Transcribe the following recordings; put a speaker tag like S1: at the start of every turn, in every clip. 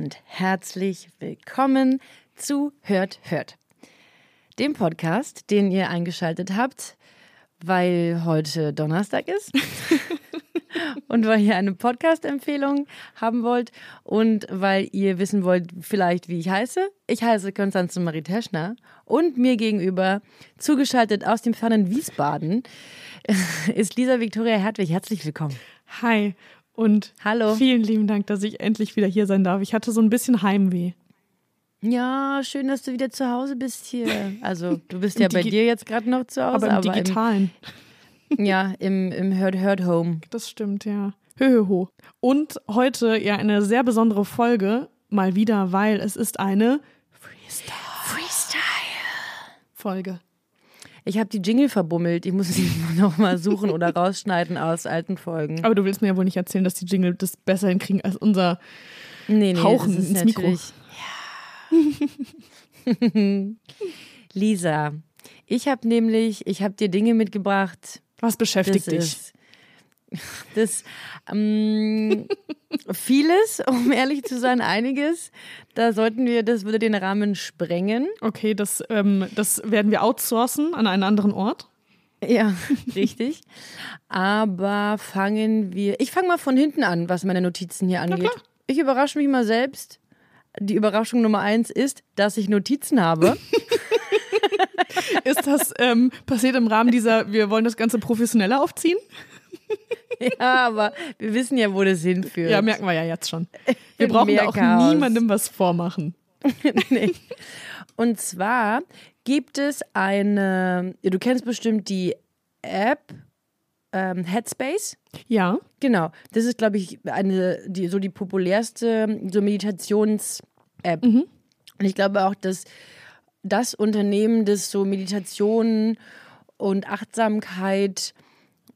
S1: Und herzlich willkommen zu Hört, Hört. Dem Podcast, den ihr eingeschaltet habt, weil heute Donnerstag ist und weil ihr eine Podcast-Empfehlung haben wollt und weil ihr wissen wollt, vielleicht wie ich heiße. Ich heiße Konstanze Marie Teschner und mir gegenüber, zugeschaltet aus dem fernen Wiesbaden, ist Lisa Viktoria Hertwig. Herzlich willkommen.
S2: Hi und
S1: Hallo.
S2: vielen lieben Dank, dass ich endlich wieder hier sein darf. Ich hatte so ein bisschen Heimweh.
S1: Ja, schön, dass du wieder zu Hause bist hier. Also, du bist ja bei
S2: Digi-
S1: dir jetzt gerade noch zu Hause,
S2: aber im Digitalen.
S1: Im, ja, im, im Hurt Hurt Home.
S2: Das stimmt, ja. Höhöho. Und heute ja eine sehr besondere Folge, mal wieder, weil es ist eine Freestyle-Folge.
S1: Ich habe die Jingle verbummelt. Ich muss sie noch mal suchen oder rausschneiden aus alten Folgen.
S2: Aber du willst mir ja wohl nicht erzählen, dass die Jingle das besser hinkriegen als unser.
S1: Nee, nee,
S2: Hauchen
S1: das ist
S2: ins Mikro.
S1: Ja. Lisa, ich habe nämlich, ich habe dir Dinge mitgebracht.
S2: Was beschäftigt
S1: das
S2: dich?
S1: Ist, das ähm, vieles, um ehrlich zu sein, einiges. Da sollten wir, das würde den Rahmen sprengen.
S2: Okay, das, ähm, das werden wir outsourcen an einen anderen Ort.
S1: Ja, richtig. Aber fangen wir. Ich fange mal von hinten an, was meine Notizen hier angeht. Ich überrasche mich mal selbst. Die Überraschung Nummer eins ist, dass ich Notizen habe.
S2: Ist das ähm, passiert im Rahmen dieser, wir wollen das Ganze professioneller aufziehen?
S1: ja, aber wir wissen ja, wo das hinführt.
S2: Ja, merken wir ja jetzt schon. Wir brauchen da auch
S1: Chaos.
S2: niemandem was vormachen.
S1: nee. Und zwar gibt es eine, ja, du kennst bestimmt die App ähm, Headspace.
S2: Ja.
S1: Genau, das ist, glaube ich, eine, die, so die populärste so Meditations-App. Und ich glaube auch, dass das Unternehmen, das so Meditation und Achtsamkeit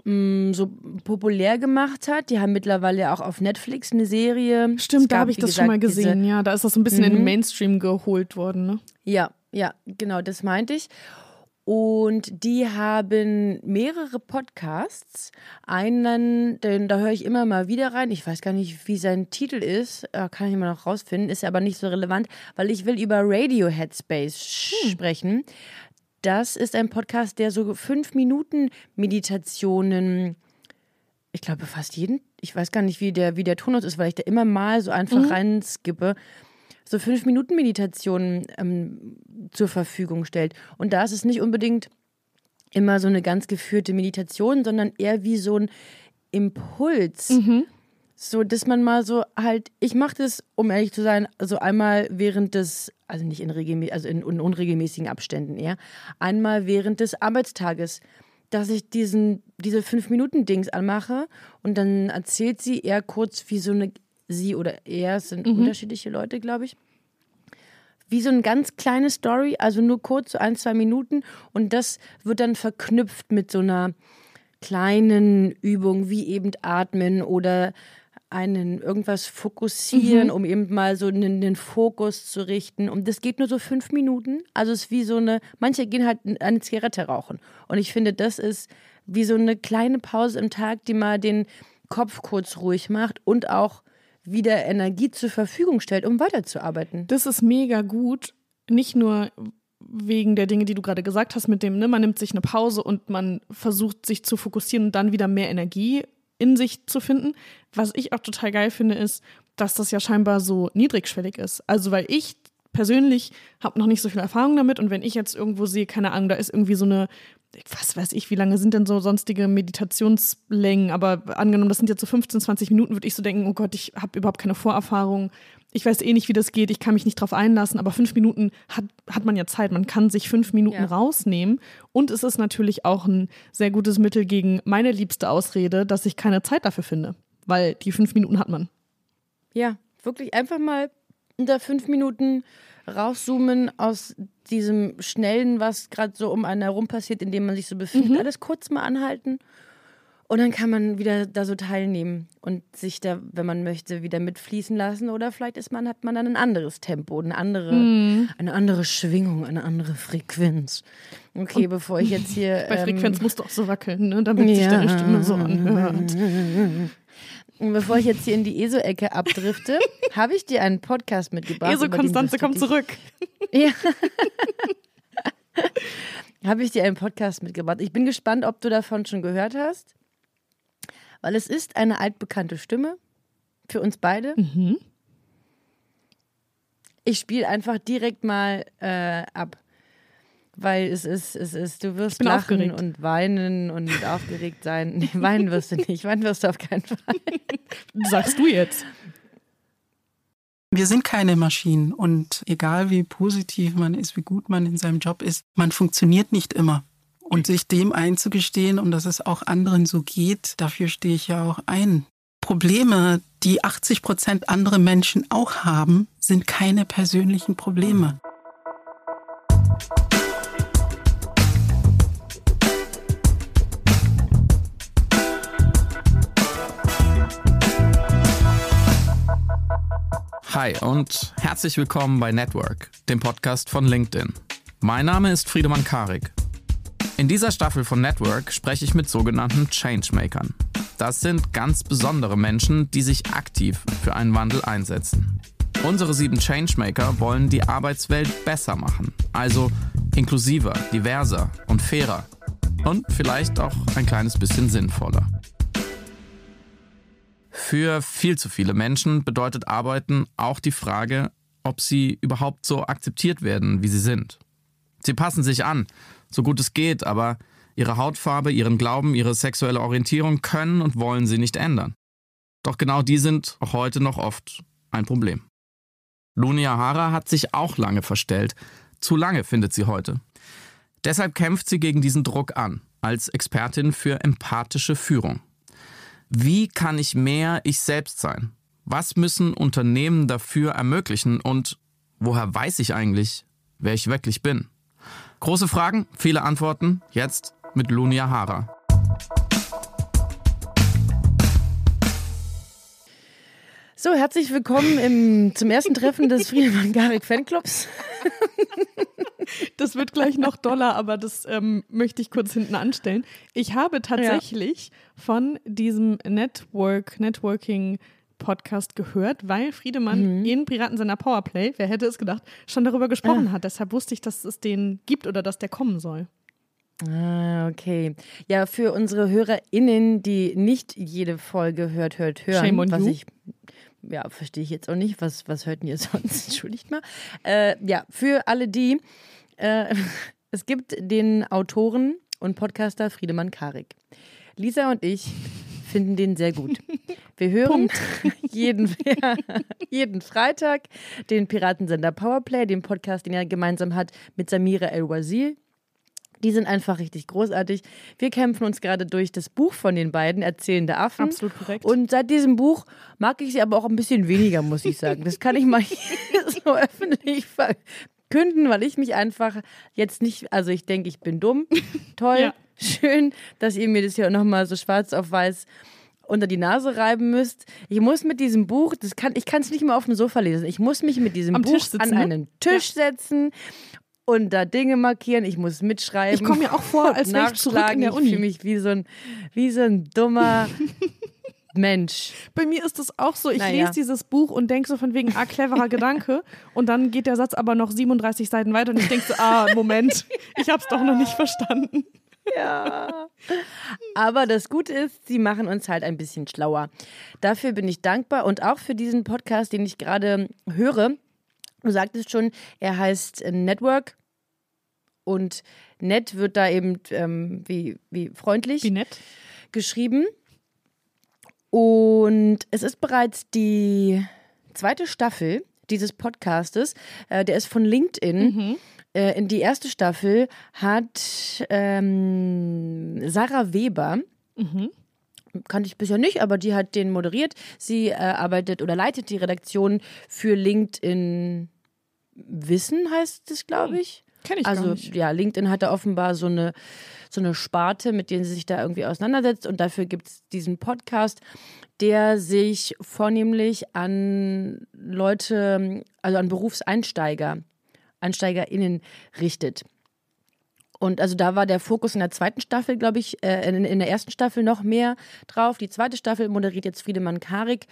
S1: so populär gemacht hat, die haben mittlerweile auch auf Netflix eine Serie.
S2: Stimmt, da
S1: gab,
S2: habe ich das schon mal
S1: gesagt,
S2: gesehen. Ja, da ist das so ein bisschen in den Mainstream geholt worden. Ne?
S1: Ja, ja, genau, das meinte ich. Und die haben mehrere Podcasts. Einen, den, da höre ich immer mal wieder rein. Ich weiß gar nicht, wie sein Titel ist. Äh, Kann ich immer noch rausfinden. Ist aber nicht so relevant, weil ich will über Radio Headspace sch- sprechen. Das ist ein Podcast, der so fünf Minuten Meditationen, ich glaube fast jeden, ich weiß gar nicht, wie der, wie der Tonus ist, weil ich da immer mal so einfach reinskippe so fünf Minuten Meditation ähm, zur Verfügung stellt. Und da ist es nicht unbedingt immer so eine ganz geführte Meditation, sondern eher wie so ein Impuls. So, dass man mal so halt, ich mache das, um ehrlich zu sein, so einmal während des, also nicht in, also in, in unregelmäßigen Abständen eher, einmal während des Arbeitstages, dass ich diesen, diese fünf Minuten Dings anmache und dann erzählt sie eher kurz wie so eine, sie oder er, es sind unterschiedliche Leute, glaube ich, wie so eine ganz kleine Story, also nur kurz, so ein, zwei Minuten. Und das wird dann verknüpft mit so einer kleinen Übung, wie eben atmen oder einen irgendwas fokussieren, um eben mal so einen, einen Fokus zu richten. Und das geht nur so fünf Minuten. Also es ist wie so eine, manche gehen halt eine Zigarette rauchen. Und ich finde, das ist wie so eine kleine Pause im Tag, die mal den Kopf kurz ruhig macht und auch wieder Energie zur Verfügung stellt, um weiterzuarbeiten.
S2: Das ist mega gut. Nicht nur wegen der Dinge, die du gerade gesagt hast, mit dem, ne, man nimmt sich eine Pause und man versucht sich zu fokussieren und dann wieder mehr Energie in sich zu finden. Was ich auch total geil finde, ist, dass das ja scheinbar so niedrigschwellig ist. Also, weil ich persönlich habe noch nicht so viel Erfahrung damit und wenn ich jetzt irgendwo sehe, keine Ahnung, da ist irgendwie so eine, was weiß ich, wie lange sind denn so sonstige Meditationslängen, aber angenommen, das sind jetzt so 15, 20 Minuten, würde ich so denken, oh Gott, ich habe überhaupt keine Vorerfahrung. Ich weiß eh nicht, wie das geht, ich kann mich nicht drauf einlassen, aber fünf Minuten hat, hat man ja Zeit. Man kann sich fünf Minuten
S1: Ja.
S2: rausnehmen. Und es ist natürlich auch ein sehr gutes Mittel gegen meine liebste Ausrede, dass ich keine Zeit dafür finde. Weil die fünf Minuten hat man.
S1: Ja, wirklich einfach mal unter fünf Minuten rauszoomen aus diesem Schnellen, was gerade so um einen herum passiert, in dem man sich so befindet.
S2: Mhm.
S1: Alles kurz mal anhalten. Und dann kann man wieder da so teilnehmen und sich da, wenn man möchte, wieder mitfließen lassen. Oder vielleicht ist man, hat man dann ein anderes Tempo, eine andere,
S2: Mhm.
S1: eine andere Schwingung, eine andere Frequenz. Okay, bevor ich jetzt hier.
S2: Bei
S1: ähm,
S2: Frequenz musst du auch so wackeln, ne? damit sich
S1: ja.
S2: deine Stimme so anhört.
S1: Und Bevor ich jetzt hier in die ESO-Ecke abdrifte, habe ich dir einen Podcast mitgebracht.
S2: Eso
S1: über den
S2: Konstanze,
S1: wirst du
S2: komm zurück.
S1: Ja. habe ich dir einen Podcast mitgebracht. Ich bin gespannt, ob du davon schon gehört hast. Weil es ist eine altbekannte Stimme für uns beide.
S2: Mhm.
S1: Ich spiele einfach direkt mal äh, ab. Weil es ist, es ist, du wirst lachen
S2: aufgeregt.
S1: und weinen und aufgeregt sein. Nee, weinen wirst du nicht. Weinen wirst du auf keinen Fall.
S2: Sagst du jetzt.
S3: Wir sind keine Maschinen und egal wie positiv man ist, wie gut man in seinem Job ist, man funktioniert nicht immer. Und sich dem einzugestehen und dass es auch anderen so geht, dafür stehe ich ja auch ein. Probleme, die 80 Prozent andere Menschen auch haben, sind keine persönlichen Probleme.
S4: Hi und herzlich willkommen bei Network, dem Podcast von LinkedIn. Mein Name ist Friedemann Karik. In dieser Staffel von Network spreche ich mit sogenannten Changemakern. Das sind ganz besondere Menschen, die sich aktiv für einen Wandel einsetzen. Unsere sieben Changemaker wollen die Arbeitswelt besser machen, also inklusiver, diverser und fairer und vielleicht auch ein kleines bisschen sinnvoller. Für viel zu viele Menschen bedeutet Arbeiten auch die Frage, ob sie überhaupt so akzeptiert werden, wie sie sind. Sie passen sich an, so gut es geht, aber ihre Hautfarbe, ihren Glauben, ihre sexuelle Orientierung können und wollen sie nicht ändern. Doch genau die sind auch heute noch oft ein Problem. Lunia Hara hat sich auch lange verstellt. Zu lange findet sie heute. Deshalb kämpft sie gegen diesen Druck an, als Expertin für empathische Führung. Wie kann ich mehr ich selbst sein? Was müssen Unternehmen dafür ermöglichen und woher weiß ich eigentlich, wer ich wirklich bin? Große Fragen, viele Antworten, jetzt mit Lunia Hara.
S1: So, herzlich willkommen im, zum ersten Treffen des Friedemann Garik Fanclubs.
S2: Das wird gleich noch doller, aber das ähm, möchte ich kurz hinten anstellen. Ich habe tatsächlich von diesem Network, Networking Podcast gehört, weil Friedemann in Piratensender Powerplay, wer hätte es gedacht, schon darüber gesprochen hat. Deshalb wusste ich, dass es den gibt oder dass der kommen soll.
S1: Ah, okay. Ja, für unsere HörerInnen, die nicht jede Folge hört, hört, hören,
S2: Shame on
S1: was
S2: you.
S1: ich ja, verstehe ich jetzt auch nicht. Was, was hört ihr sonst? Entschuldigt mal. Äh, ja, für alle die, äh, es gibt den Autoren und Podcaster Friedemann Karik. Lisa und ich finden den sehr gut. Wir hören jeden, ja, jeden Freitag den Piratensender Powerplay, den Podcast, den er gemeinsam hat mit Samira El-Wazil. Die sind einfach richtig großartig. Wir kämpfen uns gerade durch das Buch von den beiden, Erzählende Affen.
S2: Absolut korrekt.
S1: Und seit diesem Buch mag ich sie aber auch ein bisschen weniger, muss ich sagen. Das kann ich mal hier so öffentlich verkünden, weil ich mich einfach jetzt nicht, also ich denke, ich bin dumm. Toll,
S2: Ja.
S1: schön, dass ihr mir das hier nochmal so schwarz auf weiß unter die Nase reiben müsst. Ich muss mit diesem Buch, das kann, ich kann es nicht mehr auf dem Sofa lesen. Ich muss mich mit diesem
S2: Am
S1: Buch
S2: sitzen,
S1: an
S2: ne?
S1: einen Tisch setzen und da Dinge markieren. Ich muss mitschreiben.
S2: Ich komme mir auch vor, als wäre ich zurück in
S1: nachschlagen.
S2: der
S1: Ich
S2: Uni.
S1: fühle mich wie so ein, wie so ein dummer Mensch.
S2: Bei mir ist es auch so, ich
S1: Naja.
S2: lese dieses Buch und denke so von wegen, ah, cleverer Gedanke. Und dann geht der Satz aber noch 37 Seiten weiter und ich denke so, ah, Moment, ich habe es doch noch nicht verstanden.
S1: Ja. Aber das Gute ist, sie machen uns halt ein bisschen schlauer. Dafür bin ich dankbar und auch für diesen Podcast, den ich gerade höre. Du sagtest schon, er heißt äh, Network und nett wird da eben ähm, wie, wie freundlich
S2: Wie nett.
S1: geschrieben. Und es ist bereits die zweite Staffel dieses Podcastes. Äh, der ist von LinkedIn. Äh, in die erste Staffel hat ähm, Sarah Weber kannte ich bisher nicht, aber die hat den moderiert. Sie äh, arbeitet oder leitet die Redaktion für LinkedIn Wissen, heißt es, glaube ich.
S2: Kenn ich
S1: also,
S2: gar nicht.
S1: ja, LinkedIn hat da offenbar so eine, so eine Sparte, mit denen sie sich da irgendwie auseinandersetzt. Und dafür gibt es diesen Podcast, der sich vornehmlich an Leute, also an Berufseinsteiger, EinsteigerInnen richtet. Und also da war der Fokus in der zweiten Staffel, glaube ich, äh, in, in der ersten Staffel noch mehr drauf. Die zweite Staffel moderiert jetzt Friedemann Karik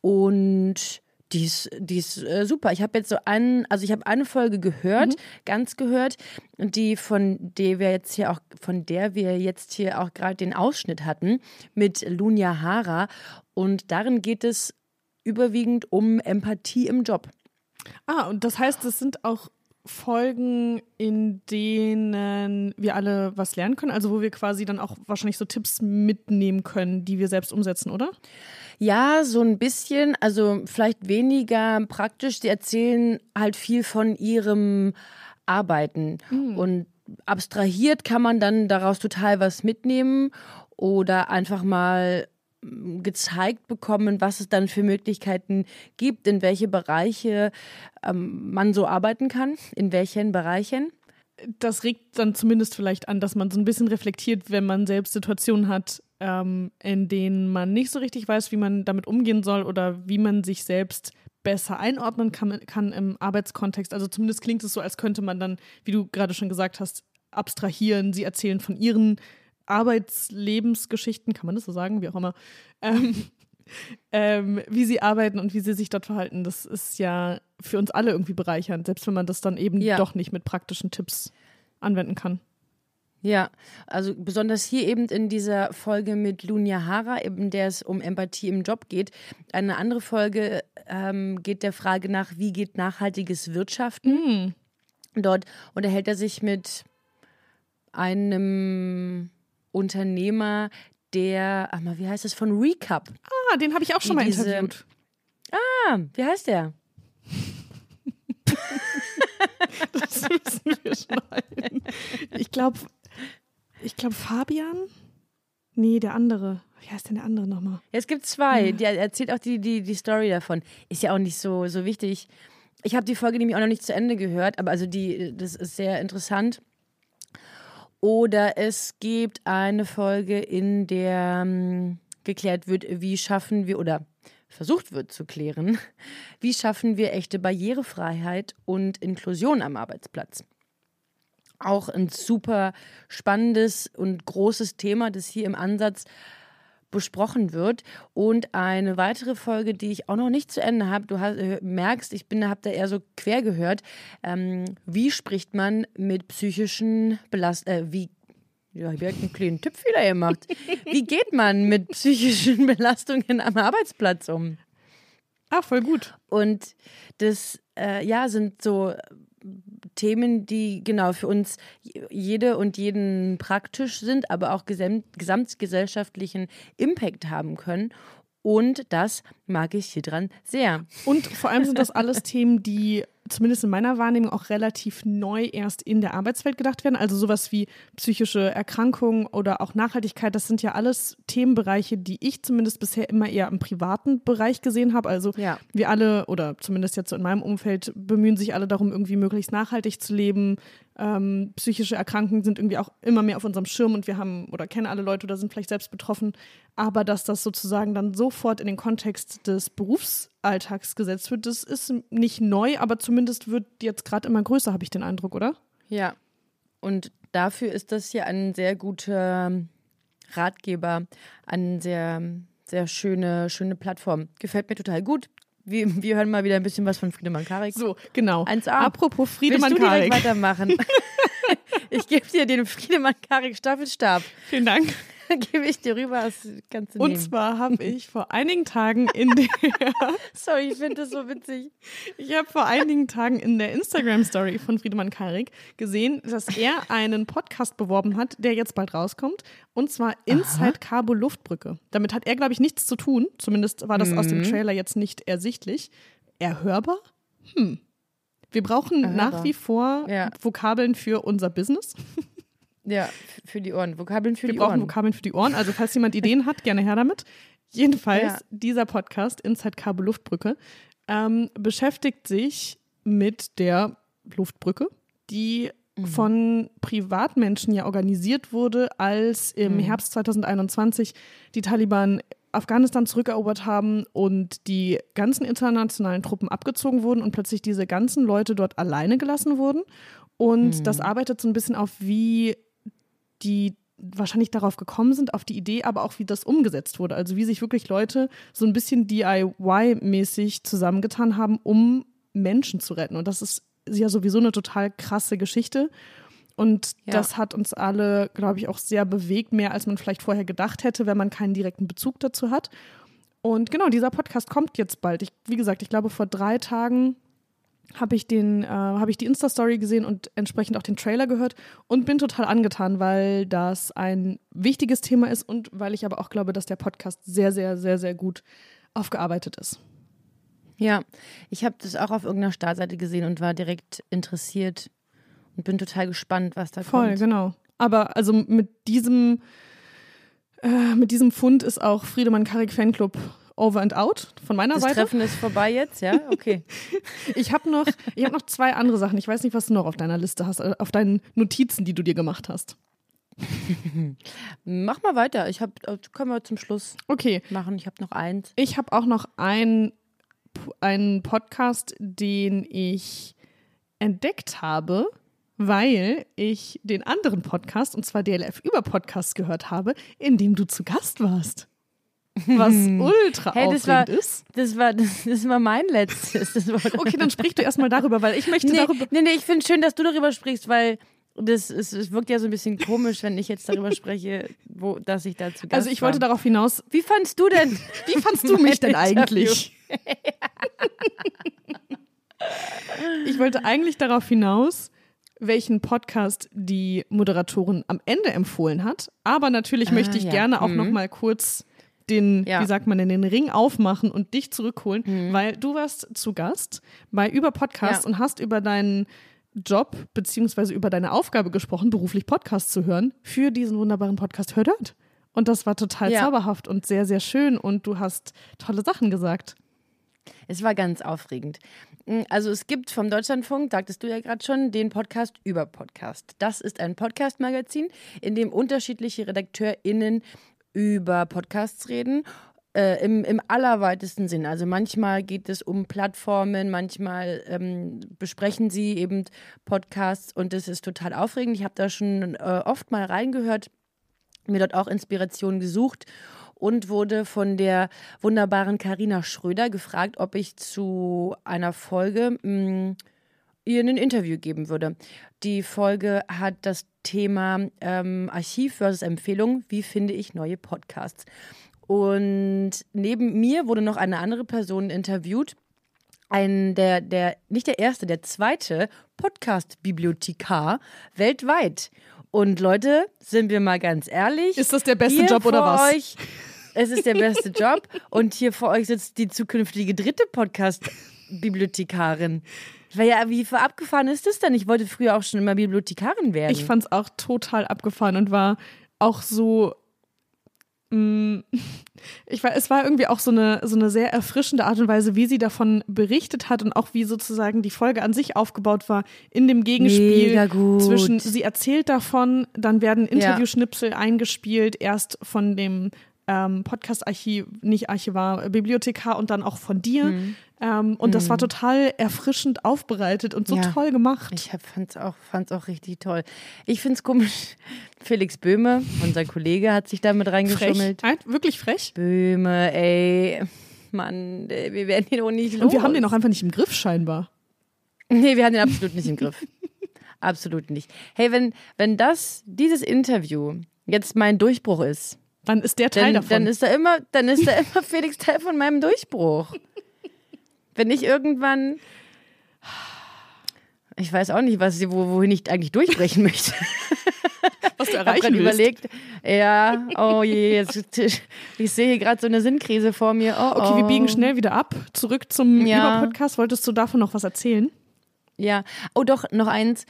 S1: und die ist, die ist äh, super. Ich habe jetzt so einen, also ich habe eine Folge gehört, ganz gehört, die von der wir jetzt hier auch, von der wir jetzt hier auch gerade den Ausschnitt hatten mit Lunia Hara. Und darin geht es überwiegend um Empathie im Job.
S2: Ah, und das heißt, es sind auch Folgen, in denen wir alle was lernen können, also wo wir quasi dann auch wahrscheinlich so Tipps mitnehmen können, die wir selbst umsetzen, oder?
S1: Ja, so ein bisschen, also vielleicht weniger praktisch. Sie erzählen halt viel von ihrem Arbeiten und abstrahiert kann man dann daraus total was mitnehmen oder einfach mal mm, gezeigt bekommen, was es dann für Möglichkeiten gibt, in welche Bereiche ähm, man so arbeiten kann, in welchen Bereichen.
S2: Das regt dann zumindest vielleicht an, dass man so ein bisschen reflektiert, wenn man selbst Situationen hat, ähm, in denen man nicht so richtig weiß, wie man damit umgehen soll oder wie man sich selbst besser einordnen kann, kann im Arbeitskontext. Also zumindest klingt es so, als könnte man dann, wie du gerade schon gesagt hast, abstrahieren. Sie erzählen von ihren Arbeitslebensgeschichten, kann man das so sagen, wie auch immer, ähm, ähm, wie sie arbeiten und wie sie sich dort verhalten. Das ist ja für uns alle irgendwie bereichernd, selbst wenn man das dann eben
S1: Ja.
S2: doch nicht mit praktischen Tipps anwenden kann.
S1: Ja, also besonders hier eben in dieser Folge mit Lunia Hara, eben der es um Empathie im Job geht. Eine andere Folge ähm, geht der Frage nach, wie geht nachhaltiges Wirtschaften. Dort unterhält er sich mit einem Unternehmer, der, ach mal, wie heißt das, von Recap.
S2: Ah, den habe ich auch schon mal
S1: diese-
S2: interviewt.
S1: Ah, wie heißt der?
S2: Das müssen wir schneiden. Ich glaube, ich glaube Fabian? Nee, der andere. Wie heißt denn der andere nochmal?
S1: Ja, es gibt zwei. Der erzählt auch die, die, die Story davon. Ist ja auch nicht so, so wichtig. Ich habe die Folge nämlich auch noch nicht zu Ende gehört, aber also die, das ist sehr interessant. Oder es gibt eine Folge, in der ähm, geklärt wird, wie schaffen wir oder versucht wird zu klären, wie schaffen wir echte Barrierefreiheit und Inklusion am Arbeitsplatz. Auch ein super spannendes und großes Thema, das hier im Ansatz besprochen wird. Und eine weitere Folge, die ich auch noch nicht zu Ende habe, du hast, äh, merkst, ich bin, habe da eher so quer gehört. Ähm, wie spricht man mit psychischen Belast äh, wie ja, ich habe einen kleinen Tippfehler gemacht. Wie geht man mit psychischen Belastungen am Arbeitsplatz um?
S2: Ah, voll gut.
S1: Und das, äh, ja, sind so Themen, die genau für uns jede und jeden praktisch sind, aber auch gesam gesamtgesellschaftlichen Impact haben können. Und das mag ich hier dran sehr.
S2: Und vor allem sind das alles Themen, die zumindest in meiner Wahrnehmung auch relativ neu erst in der Arbeitswelt gedacht werden. Also sowas wie psychische Erkrankungen oder auch Nachhaltigkeit, das sind ja alles Themenbereiche, die ich zumindest bisher immer eher im privaten Bereich gesehen habe. Also
S1: Ja.
S2: wir alle oder zumindest jetzt so in meinem Umfeld bemühen sich alle darum, irgendwie möglichst nachhaltig zu leben. Ähm, psychische Erkrankungen sind irgendwie auch immer mehr auf unserem Schirm und wir haben oder kennen alle Leute oder sind vielleicht selbst betroffen. Aber dass das sozusagen dann sofort in den Kontext des Berufsalltags gesetzt wird, das ist nicht neu, aber zumindest wird jetzt gerade immer größer, habe ich den Eindruck, oder?
S1: Ja. Und dafür ist das hier ein sehr guter Ratgeber, eine sehr, sehr schöne, schöne Plattform. Gefällt mir total gut. Wir, wir hören mal wieder ein bisschen was von Friedemann Karik.
S2: So, genau.
S1: 1A.
S2: Apropos Friedemann
S1: Willst du
S2: Karik.
S1: weitermachen? ich gebe dir den Friedemann Karik Staffelstab.
S2: Vielen Dank.
S1: gebe ich dir rüber, das kannst du
S2: Und
S1: nehmen.
S2: zwar habe ich vor einigen Tagen in der
S1: Sorry, ich finde das so witzig.
S2: Ich habe vor einigen Tagen in der Instagram-Story von Friedemann Karik gesehen, dass er einen Podcast beworben hat, der jetzt bald rauskommt. Und zwar Inside Cabo Luftbrücke. Damit hat er, glaube ich, nichts zu tun. Zumindest war das aus dem Trailer jetzt nicht ersichtlich. Erhörbar? Hm. Wir brauchen nach
S1: Erhörbar.
S2: wie vor
S1: Ja.
S2: Vokabeln für unser Business.
S1: Ja, für die Ohren. Vokabeln für
S2: Wir
S1: die
S2: brauchen
S1: Ohren.
S2: Vokabeln für die Ohren. Also falls jemand Ideen hat, gerne her damit. Jedenfalls,
S1: Ja.
S2: dieser Podcast, Inside Kabel Luftbrücke, ähm, beschäftigt sich mit der Luftbrücke, die von Privatmenschen ja organisiert wurde, als im Herbst 2021 die Taliban Afghanistan zurückerobert haben und die ganzen internationalen Truppen abgezogen wurden und plötzlich diese ganzen Leute dort alleine gelassen wurden. Und das arbeitet so ein bisschen auf, wie die wahrscheinlich darauf gekommen sind, auf die Idee, aber auch wie das umgesetzt wurde. Also wie sich wirklich Leute so ein bisschen DIY-mäßig zusammengetan haben, um Menschen zu retten. Und das ist ja sowieso eine total krasse Geschichte. Und
S1: Ja.
S2: das hat uns alle, glaube ich, auch sehr bewegt, mehr als man vielleicht vorher gedacht hätte, wenn man keinen direkten Bezug dazu hat. Und genau, dieser Podcast kommt jetzt bald. Ich, wie gesagt, ich glaube, vor drei Tagen habe ich den, äh, habe ich die Insta-Story gesehen und entsprechend auch den Trailer gehört und bin total angetan, weil das ein wichtiges Thema ist und weil ich aber auch glaube, dass der Podcast sehr, sehr, sehr, sehr gut aufgearbeitet ist.
S1: Ja, ich habe das auch auf irgendeiner Startseite gesehen und war direkt interessiert und bin total gespannt, was da
S2: Voll,
S1: kommt.
S2: genau. Aber also mit diesem, äh, mit diesem Fund ist auch Friedemann Karik Fanclub over and out von meiner
S1: Das
S2: Seite.
S1: Treffen ist vorbei jetzt, ja? Okay.
S2: Ich habe noch, ich hab noch zwei andere Sachen. Ich weiß nicht, was du noch auf deiner Liste hast, äh, auf deinen Notizen, die du dir gemacht hast.
S1: Mach mal weiter. Ich habe, können wir zum Schluss
S2: Okay,
S1: machen. Ich habe noch eins.
S2: Ich habe auch noch ein, einen Podcast, den ich entdeckt habe, weil ich den anderen Podcast, und zwar DLF über Podcast gehört habe, in dem du zu Gast warst. Was ultra
S1: Hey, das war,
S2: ist.
S1: das war, das, das war mein letztes. War,
S2: Okay, dann sprich du erstmal darüber, weil ich möchte
S1: nee,
S2: darüber.
S1: nee, nee, ich finde schön, dass du darüber sprichst, weil das ist, es wirkt ja so ein bisschen komisch, wenn ich jetzt darüber spreche, wo, dass ich dazu Gast
S2: Also ich wollte
S1: war.
S2: darauf hinaus,
S1: Wie fandst du denn?
S2: wie fandst du mich denn eigentlich? Ich wollte eigentlich darauf hinaus, welchen Podcast die Moderatorin am Ende empfohlen hat. Aber natürlich
S1: Ah,
S2: möchte ich
S1: ja.
S2: gerne auch
S1: Mhm.
S2: noch mal kurz den,
S1: Ja. Mhm.
S2: wie sagt man denn, den Ring aufmachen und dich zurückholen, weil du warst zu Gast bei Über Podcast
S1: Ja.
S2: und hast über deinen Job beziehungsweise über deine Aufgabe gesprochen, beruflich Podcast zu hören, für diesen wunderbaren Podcast Hört Hört. Und das war total
S1: Ja.
S2: zauberhaft und sehr, sehr schön und du hast tolle Sachen gesagt.
S1: Es war ganz aufregend. Mm, Also es gibt vom Deutschlandfunk, sagtest du ja gerade schon, den Podcast über Podcast. Das ist ein Podcast-Magazin, in dem unterschiedliche RedakteurInnen über Podcasts reden. Äh, im, Im allerweitesten Sinn. Also manchmal geht es um Plattformen, manchmal ähm, besprechen sie eben Podcasts und das ist total aufregend. Ich habe da schon äh, oft mal reingehört, mir dort auch Inspiration gesucht und wurde von der wunderbaren Karina Schröder gefragt, ob ich zu einer Folge mh, ihr ein Interview geben würde. Die Folge hat das Thema ähm, Archiv versus Empfehlung. Wie finde ich neue Podcasts? Und neben mir wurde noch eine andere Person interviewt. Ein, der, der, nicht der erste, der zweite Podcast-Bibliothekar weltweit. Und Leute, sind wir mal ganz ehrlich.
S2: Ist das der beste Job oder was?
S1: Euch, es ist der beste Job. Und hier vor euch sitzt die zukünftige dritte Podcast-Bibliothekarin. Weil ja, wie abgefahren ist das denn? Ich wollte früher auch schon immer Bibliothekarin werden.
S2: Ich fand es auch total abgefahren und war auch so. mm, Ich war, es war irgendwie auch so eine, so eine sehr erfrischende Art und Weise, wie sie davon berichtet hat und auch wie sozusagen die Folge an sich aufgebaut war in dem Gegenspiel
S1: Mega gut.
S2: zwischen sie erzählt davon, dann werden Interviewschnipsel eingespielt, erst von dem ähm, Podcast-Archiv, nicht Archivar, äh, Bibliothekar und dann auch von dir.
S1: Mhm.
S2: Ähm, und das war total erfrischend aufbereitet und so
S1: Ja.
S2: toll gemacht.
S1: Ich hab, fand's, auch, fand's auch richtig toll. Ich find's komisch. Felix Böhme, unser Kollege, hat sich da mit
S2: frech.
S1: reingeschummelt.
S2: Ein- Wirklich frech.
S1: Böhme, ey. Mann, wir werden ihn auch nicht los.
S2: Und wir haben den auch einfach nicht im Griff, scheinbar.
S1: Nee, wir haben den absolut nicht im Griff. absolut nicht. Hey, wenn, wenn das, dieses Interview jetzt mein Durchbruch ist,
S2: Dann ist der Teil
S1: dann,
S2: davon.
S1: dann ist da immer, dann ist da immer Felix Teil von meinem Durchbruch. Wenn ich irgendwann, ich weiß auch nicht, was, wo, wohin ich eigentlich durchbrechen möchte.
S2: was du
S1: Ich habe gerade überlegt, ja, oh je, jetzt, ich sehe hier gerade so eine Sinnkrise vor mir. Oh,
S2: Okay, wir
S1: oh.
S2: biegen schnell wieder ab. Zurück zum
S1: Ja.
S2: Überpodcast. Wolltest du davon noch was erzählen?
S1: Ja, oh doch, noch eins.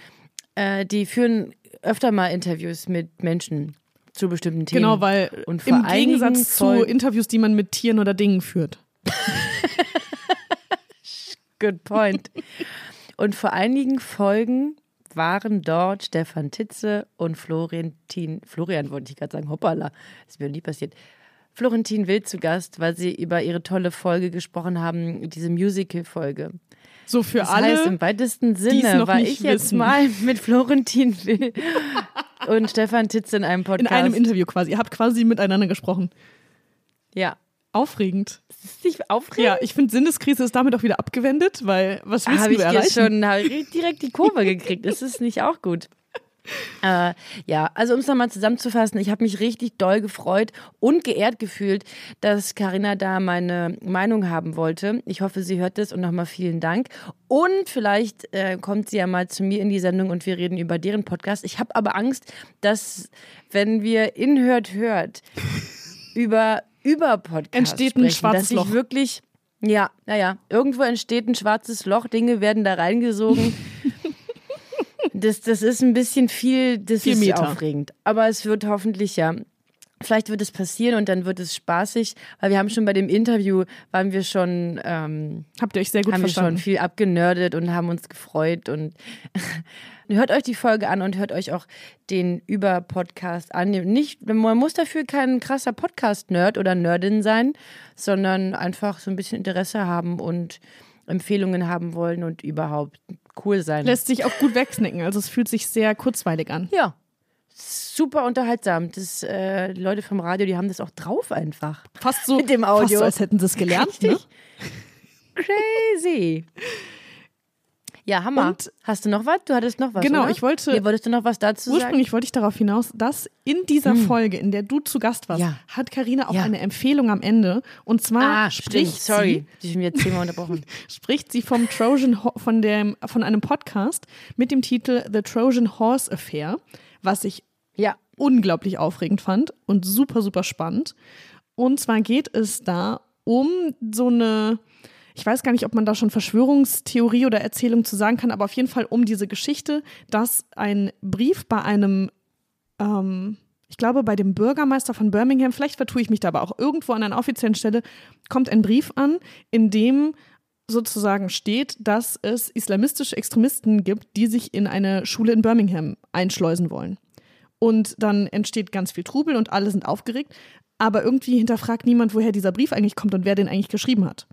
S1: Äh, die führen öfter mal Interviews mit Menschen zu bestimmten Themen.
S2: Genau, weil
S1: Und vor
S2: im Gegensatz zu Interviews, die man mit Tieren oder Dingen führt.
S1: Good point. Und vor einigen Folgen waren dort Stefan Titze und Florentin, Florian wollte ich gerade sagen, hoppala, das ist mir nie passiert. Florentin Wild zu Gast, weil sie über ihre tolle Folge gesprochen haben, diese Musical-Folge.
S2: So für
S1: Das
S2: alle.
S1: heißt, im weitesten Sinne war ich jetzt
S2: wissen.
S1: mal mit Florentin Will und Stefan Titze in einem
S2: in
S1: Podcast.
S2: einem Interview quasi. Ihr habt quasi miteinander gesprochen.
S1: ja.
S2: Aufregend.
S1: Ist nicht aufregend?
S2: Ja, ich finde, Sinneskrise ist damit auch wieder abgewendet, weil was willst
S1: Habe
S2: du
S1: ich
S2: erreichen?
S1: jetzt schon hab ich direkt die Kurve gekriegt. Ist es nicht auch gut? Äh, ja, also um es nochmal zusammenzufassen, ich habe mich richtig doll gefreut und geehrt gefühlt, dass Karina da meine Meinung haben wollte. Ich hoffe, sie hört es und nochmal vielen Dank. Und vielleicht äh, kommt sie ja mal zu mir in die Sendung und wir reden über deren Podcast. Ich habe aber Angst, dass wenn wir in Hört Hört über, über Podcasts
S2: Entsteht ein
S1: sprechen,
S2: schwarzes
S1: dass ich
S2: Loch.
S1: wirklich ja, naja, irgendwo entsteht ein schwarzes Loch, Dinge werden da reingesogen. Das, das ist ein bisschen viel, das
S2: Viel
S1: ist
S2: Meter.
S1: aufregend. Aber es wird hoffentlich ja. Vielleicht wird es passieren und dann wird es spaßig, weil wir haben schon bei dem Interview, waren wir schon, ähm,
S2: Habt ihr euch sehr gut
S1: haben wir schon
S2: verstanden.
S1: viel abgenördet und haben uns gefreut und hört euch die Folge an und hört euch auch den Über-Podcast an. Nicht, man muss dafür kein krasser Podcast-Nerd oder Nerdin sein, sondern einfach so ein bisschen Interesse haben und Empfehlungen haben wollen und überhaupt cool sein.
S2: Lässt sich auch gut wegsnacken, also es fühlt sich sehr kurzweilig an.
S1: ja. Super unterhaltsam. Das, äh, die Leute vom Radio, die haben das auch drauf einfach.
S2: Fast so,
S1: Mit dem
S2: Fast
S1: Audio.
S2: so als hätten sie es gelernt. Ne?
S1: Richtig. Crazy. Ja, Hammer.
S2: Und-
S1: Hast du noch was? Du hattest noch was.
S2: Genau,
S1: oder?
S2: ich wollte-
S1: Nee, wolltest du noch was dazu sagen?
S2: Ursprünglich wollte ich darauf hinaus, dass in dieser Folge, in der du zu Gast warst,
S1: Hm. Ja.
S2: hat Karina auch
S1: Ja.
S2: eine Empfehlung am Ende. Und zwar
S1: Ah, stimmt.
S2: spricht
S1: Sorry. Ich bin jetzt zehnmal unterbrochen.
S2: sie, spricht sie vom Trojan von dem von einem Podcast mit dem Titel The Trojan Horse Affair, was ich
S1: Ja.
S2: unglaublich aufregend fand und super, super spannend. Und zwar geht es da um so eine, ich weiß gar nicht, ob man da schon Verschwörungstheorie oder Erzählung zu sagen kann, aber auf jeden Fall um diese Geschichte, dass ein Brief bei einem, ähm, ich glaube, bei dem Bürgermeister von Birmingham, vielleicht vertue ich mich da aber auch irgendwo an einer offiziellen Stelle, kommt ein Brief an, in dem sozusagen steht, dass es islamistische Extremisten gibt, die sich in eine Schule in Birmingham einschleusen wollen. Und dann entsteht ganz viel Trubel und alle sind aufgeregt. Aber irgendwie hinterfragt niemand, woher dieser Brief eigentlich kommt und wer den eigentlich geschrieben hat.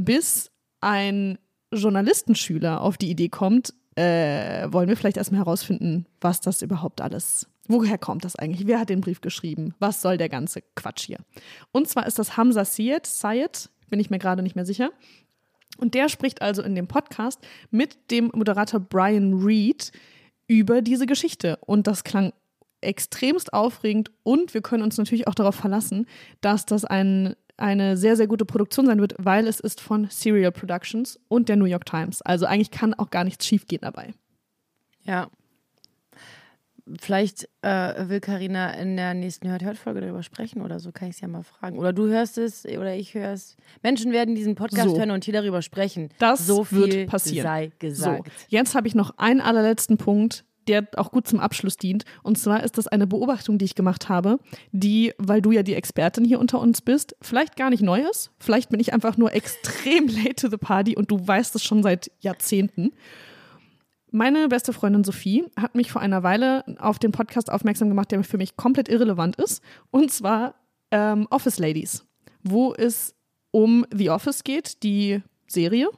S2: Bis ein Journalistenschüler auf die Idee kommt, äh, wollen wir vielleicht erstmal herausfinden, was das überhaupt alles, woher kommt das eigentlich? Wer hat den Brief geschrieben? Was soll der ganze Quatsch hier? Und zwar ist das Hamza Syed, Syed, bin ich mir gerade nicht mehr sicher. Und der spricht also in dem Podcast mit dem Moderator Brian Reed über diese Geschichte. Und das klang extremst aufregend und wir können uns natürlich auch darauf verlassen, dass das ein, eine sehr, sehr gute Produktion sein wird, weil es ist von Serial Productions und der New York Times. Also eigentlich kann auch gar nichts schiefgehen dabei.
S1: Ja. Vielleicht äh, will Karina in der nächsten Hört-Hört-Folge darüber sprechen oder so, kann ich es ja mal fragen. Oder du hörst es oder ich höre es. Menschen werden diesen Podcast
S2: So.
S1: hören und hier darüber sprechen.
S2: Das
S1: so viel
S2: wird passieren.
S1: sei gesagt.
S2: So, jetzt habe ich noch einen allerletzten Punkt, der auch gut zum Abschluss dient. Und zwar ist das eine Beobachtung, die ich gemacht habe, die, weil du ja die Expertin hier unter uns bist, vielleicht gar nicht neu ist. Vielleicht bin ich einfach nur extrem late to the party und du weißt es schon seit Jahrzehnten. Meine beste Freundin Sophie hat mich vor einer Weile auf den Podcast aufmerksam gemacht, der für mich komplett irrelevant ist. Und zwar ähm, Office Ladies, wo es um The Office geht, die Serie.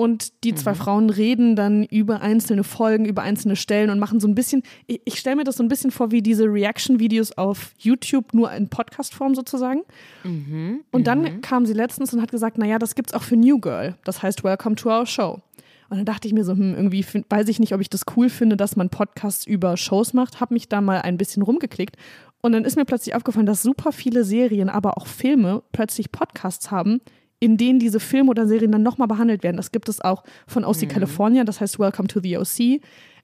S2: Und die zwei Frauen reden dann über einzelne Folgen, über einzelne Stellen und machen so ein bisschen, ich, ich stelle mir das so ein bisschen vor wie diese Reaction-Videos auf YouTube, nur in Podcast-Form sozusagen. Und dann kam sie letztens und hat gesagt, naja, das gibt's auch für New Girl. Das heißt, Welcome to our show. Und dann dachte ich mir so, hm, irgendwie find, weiß ich nicht, ob ich das cool finde, dass man Podcasts über Shows macht. Habe mich da mal ein bisschen rumgeklickt. Und dann ist mir plötzlich aufgefallen, dass super viele Serien, aber auch Filme plötzlich Podcasts haben, in denen diese Filme oder Serien dann nochmal behandelt werden. Das gibt es auch von OC California, das heißt Welcome to the OC.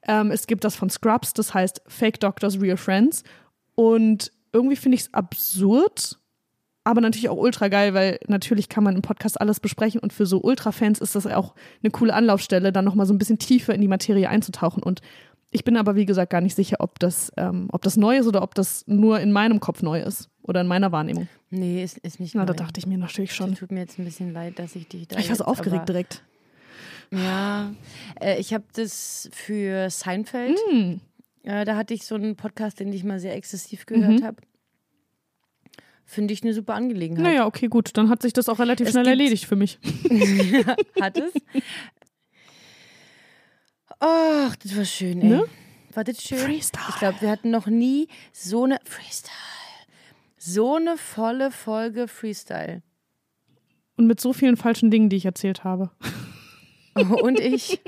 S2: Ähm, es gibt das von Scrubs, das heißt Fake Doctors, Real Friends. Und irgendwie finde ich es absurd, aber natürlich auch ultra geil, weil natürlich kann man im Podcast alles besprechen und für so Ultra-Fans ist das auch eine coole Anlaufstelle, dann nochmal so ein bisschen tiefer in die Materie einzutauchen. Und Ich bin aber, wie gesagt, gar nicht sicher, ob das, ähm, ob das neu ist oder ob das nur in meinem Kopf neu ist oder in meiner Wahrnehmung.
S1: Nee, ist, ist nicht
S2: Na, da dachte ich mir natürlich schon.
S1: Tut mir jetzt ein bisschen leid, dass ich dich da.
S2: Ich war so aufgeregt direkt.
S1: Ja, äh, ich habe das für Seinfeld.
S2: Hm.
S1: Äh, da hatte ich so einen Podcast, den ich mal sehr exzessiv gehört
S2: Mhm.
S1: habe. Finde ich eine super Angelegenheit.
S2: Naja, okay, gut. Dann hat sich das auch relativ
S1: Es
S2: schnell erledigt für mich.
S1: Hat es? Ach, das war schön, ey.
S2: Ne?
S1: War das schön?
S2: Freestyle.
S1: Ich glaube, wir hatten noch nie so eine Freestyle. So eine volle Folge Freestyle.
S2: Und mit so vielen falschen Dingen, die ich erzählt habe.
S1: Und ich.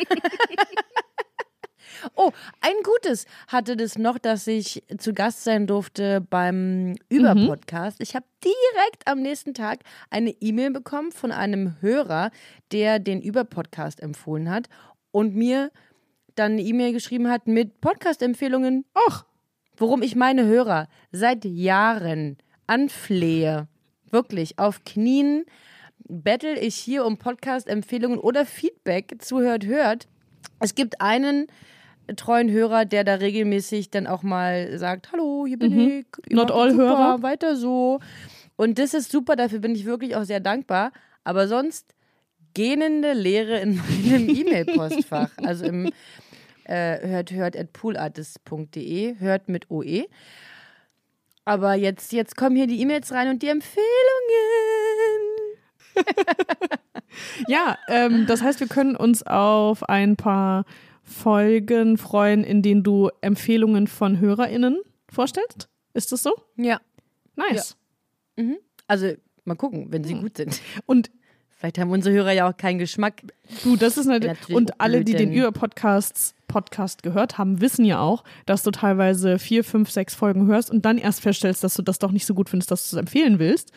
S1: oh, ein gutes hatte das noch, dass ich zu Gast sein durfte beim Über-Podcast. Ich habe direkt am nächsten Tag eine E-Mail bekommen von einem Hörer, der den Über-Podcast empfohlen hat und mir dann eine E-Mail geschrieben hat mit Podcast-Empfehlungen.
S2: Ach,
S1: worum ich meine Hörer seit Jahren anflehe, wirklich auf Knien, bettel ich hier um Podcast-Empfehlungen oder Feedback zuhört, hört. Es gibt einen treuen Hörer, der da regelmäßig dann auch mal sagt, hallo, hier bin ich.
S2: Mhm. Not
S1: macht
S2: all
S1: super,
S2: Hörer.
S1: Weiter so. Und das ist super, dafür bin ich wirklich auch sehr dankbar. Aber sonst gähnende Leere in meinem E-Mail-Postfach. also im äh, hört hört at poolartist.de, hört mit OE. Aber jetzt, jetzt kommen hier die E-Mails rein und die Empfehlungen.
S2: Ja, ähm, das heißt, wir können uns auf ein paar Folgen freuen, in denen du Empfehlungen von HörerInnen vorstellst. Ist das so?
S1: Ja.
S2: Nice.
S1: Also mal gucken, wenn sie gut sind.
S2: Und
S1: Vielleicht haben unsere Hörer ja auch keinen Geschmack.
S2: du, das ist natürlich.
S1: Natürlich
S2: Und alle, die den Über-Podcasts Podcast gehört haben, wissen ja auch, dass du teilweise vier, fünf, sechs Folgen hörst und dann erst feststellst, dass du das doch nicht so gut findest, dass du es empfehlen willst.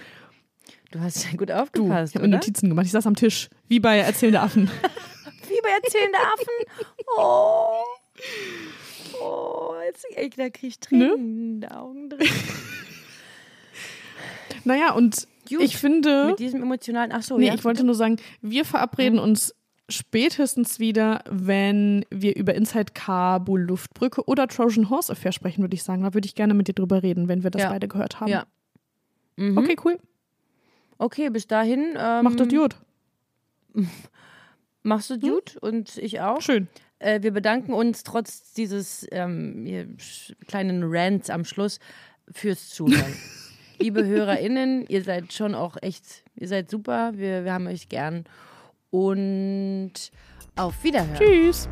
S1: Du hast ja gut
S2: Du,
S1: aufgepasst,
S2: ich habe mir? Notizen gemacht. Ich saß am Tisch, wie bei Erzählende Affen.
S1: Wie bei erzählende Affen. Oh. Oh, jetzt, ey, da krieg ich
S2: Ne?
S1: Tränen in den Augen drin.
S2: naja, und
S1: Gut.
S2: ich finde.
S1: Mit diesem emotionalen, ach so,
S2: Nee,
S1: ja.
S2: ich wollte nur sagen, wir verabreden uns spätestens wieder, wenn wir über Inside Kabul Luftbrücke oder Trojan Horse Affair sprechen, würde ich sagen. Da würde ich gerne mit dir drüber reden, wenn wir das
S1: Ja.
S2: beide gehört haben.
S1: Ja. Mhm.
S2: Okay, cool.
S1: Okay, bis dahin. Ähm,
S2: Mach das gut.
S1: Machst du gut und ich auch.
S2: Schön.
S1: Äh, wir bedanken uns trotz dieses ähm, kleinen Rants am Schluss fürs Zuhören. Liebe HörerInnen, ihr seid schon auch echt, ihr seid super, wir, wir haben euch gern. Und auf Wiederhören.
S2: Tschüss.